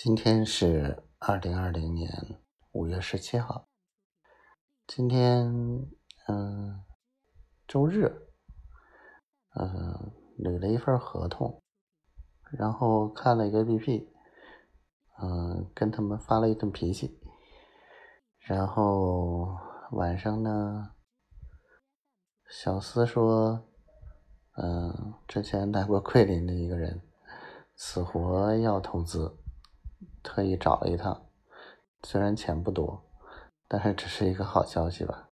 今天是二零二零年五月十七号。今天，嗯，周日，嗯，捋了一份合同，然后看了一个 BP，嗯，跟他们发了一顿脾气，然后晚上呢，小司说，嗯，之前来过桂林的一个人，死活要投资。特意找了一趟，虽然钱不多，但是只是一个好消息吧。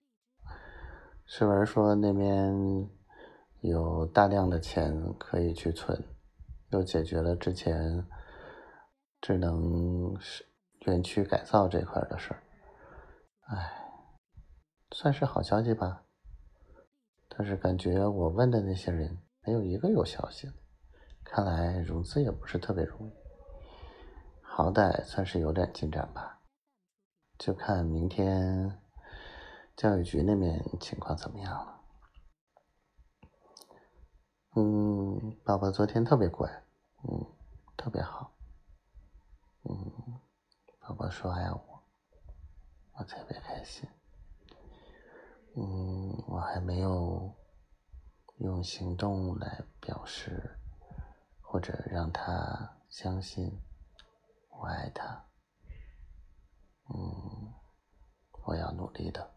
世文说那边有大量的钱可以去存，又解决了之前智能园区改造这块的事儿。哎，算是好消息吧。但是感觉我问的那些人没有一个有消息的，看来融资也不是特别容易。好歹算是有点进展吧，就看明天教育局那边情况怎么样了。嗯，宝宝昨天特别乖，嗯，特别好，嗯，宝宝说爱我，我特别开心。嗯，我还没有用行动来表示，或者让他相信。我爱他，嗯，我要努力的。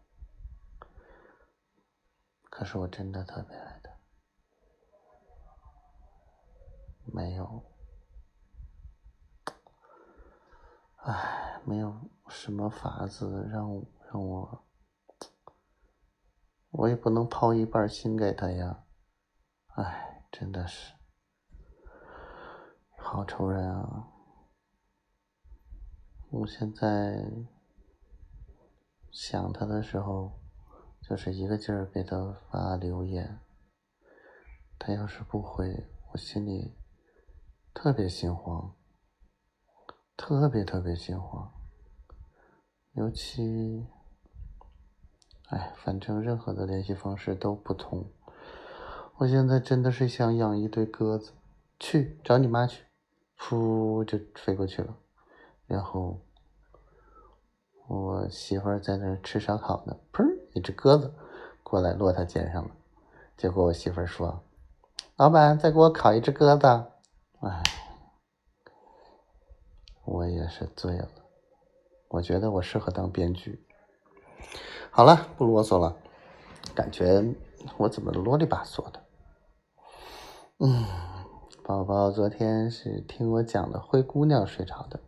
可是我真的特别爱他，没有，唉，没有什么法子让让我，我也不能抛一半心给他呀，唉，真的是，好愁人啊。我现在想他的时候，就是一个劲儿给他发留言。他要是不回，我心里特别心慌，特别特别心慌。尤其，哎，反正任何的联系方式都不通。我现在真的是想养一堆鸽子，去找你妈去，噗就飞过去了。然后，我媳妇儿在那儿吃烧烤呢，砰，一只鸽子过来落她肩上了。结果我媳妇儿说：“老板，再给我烤一只鸽子。”哎，我也是醉了。我觉得我适合当编剧。好了，不啰嗦了。感觉我怎么啰里吧嗦的？嗯，宝宝昨天是听我讲的灰姑娘睡着的。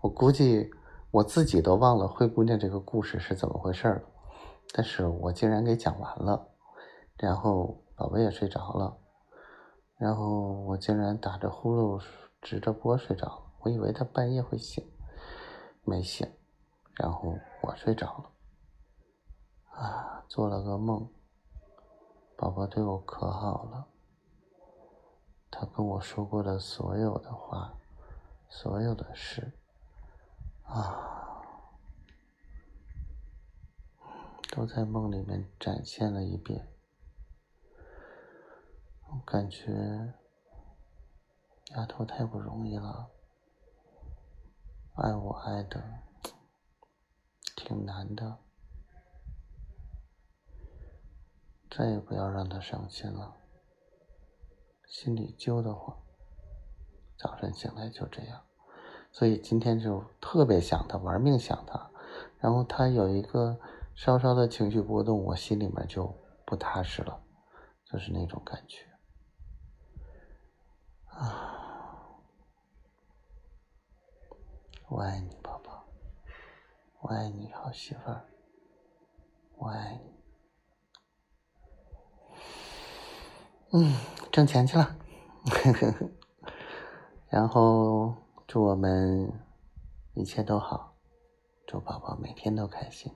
我估计我自己都忘了灰姑娘这个故事是怎么回事了，但是我竟然给讲完了，然后宝贝也睡着了，然后我竟然打着呼噜直着播睡着了，我以为他半夜会醒，没醒，然后我睡着了，啊，做了个梦，宝宝对我可好了，他跟我说过的所有的话，所有的事。啊，都在梦里面展现了一遍。我感觉丫头太不容易了，爱我爱的挺难的，再也不要让她伤心了，心里揪得慌，早晨醒来就这样。所以今天就特别想他，玩命想他，然后他有一个稍稍的情绪波动，我心里面就不踏实了，就是那种感觉。啊，我爱你，宝宝，我爱你，好媳妇儿，我爱你。嗯，挣钱去了，然后。祝我们一切都好，祝宝宝每天都开心。